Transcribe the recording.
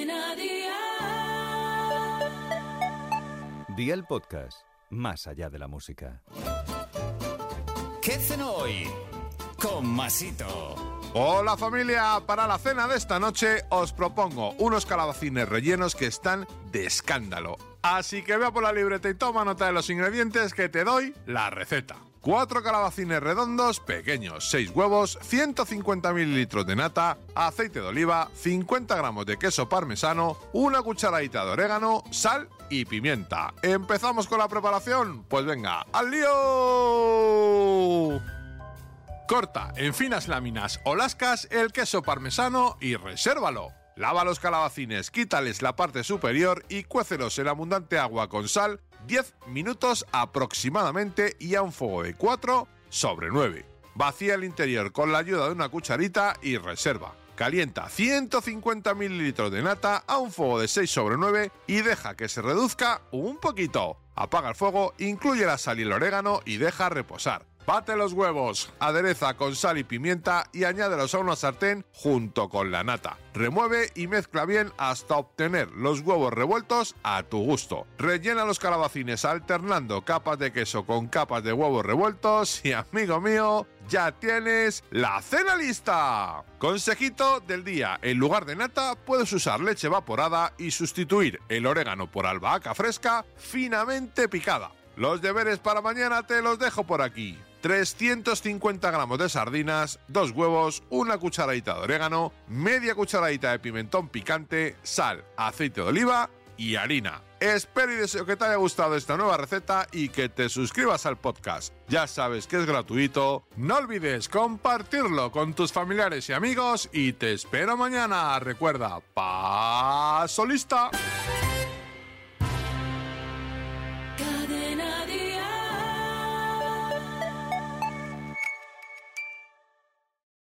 Cadena Dial. Día el podcast, más allá de la música. ¿Qué cenó hoy? Con Masito. Hola familia, para la cena de esta noche os propongo unos calabacines rellenos que están de escándalo. Así que vea por la libreta y toma nota de los ingredientes que te doy la receta. 4 calabacines redondos pequeños, 6 huevos, 150 mililitros de nata, aceite de oliva, 50 gramos de queso parmesano, una cucharadita de orégano, sal y pimienta. ¿Empezamos con la preparación? Pues venga, ¡al lío! Corta en finas láminas o lascas el queso parmesano y resérvalo. Lava los calabacines, quítales la parte superior y cuécelos en abundante agua con sal 10 minutos aproximadamente y a un fuego de 4 sobre 9. Vacía el interior con la ayuda de una cucharita y reserva. Calienta 150 mililitros de nata a un fuego de 6 sobre 9 y deja que se reduzca un poquito. Apaga el fuego, incluye la sal y el orégano y deja reposar. Bate los huevos, adereza con sal y pimienta y añádelos a una sartén junto con la nata. Remueve y mezcla bien hasta obtener los huevos revueltos a tu gusto. Rellena los calabacines alternando capas de queso con capas de huevos revueltos y amigo mío, ya tienes la cena lista. Consejito del día, en lugar de nata puedes usar leche evaporada y sustituir el orégano por albahaca fresca finamente picada. Los deberes para mañana te los dejo por aquí. 350 gramos de sardinas, dos huevos, una cucharadita de orégano, media cucharadita de pimentón picante, sal, aceite de oliva y harina. Espero y deseo que te haya gustado esta nueva receta y que te suscribas al podcast. Ya sabes que es gratuito. No olvides compartirlo con tus familiares y amigos y te espero mañana. Recuerda, paso lista.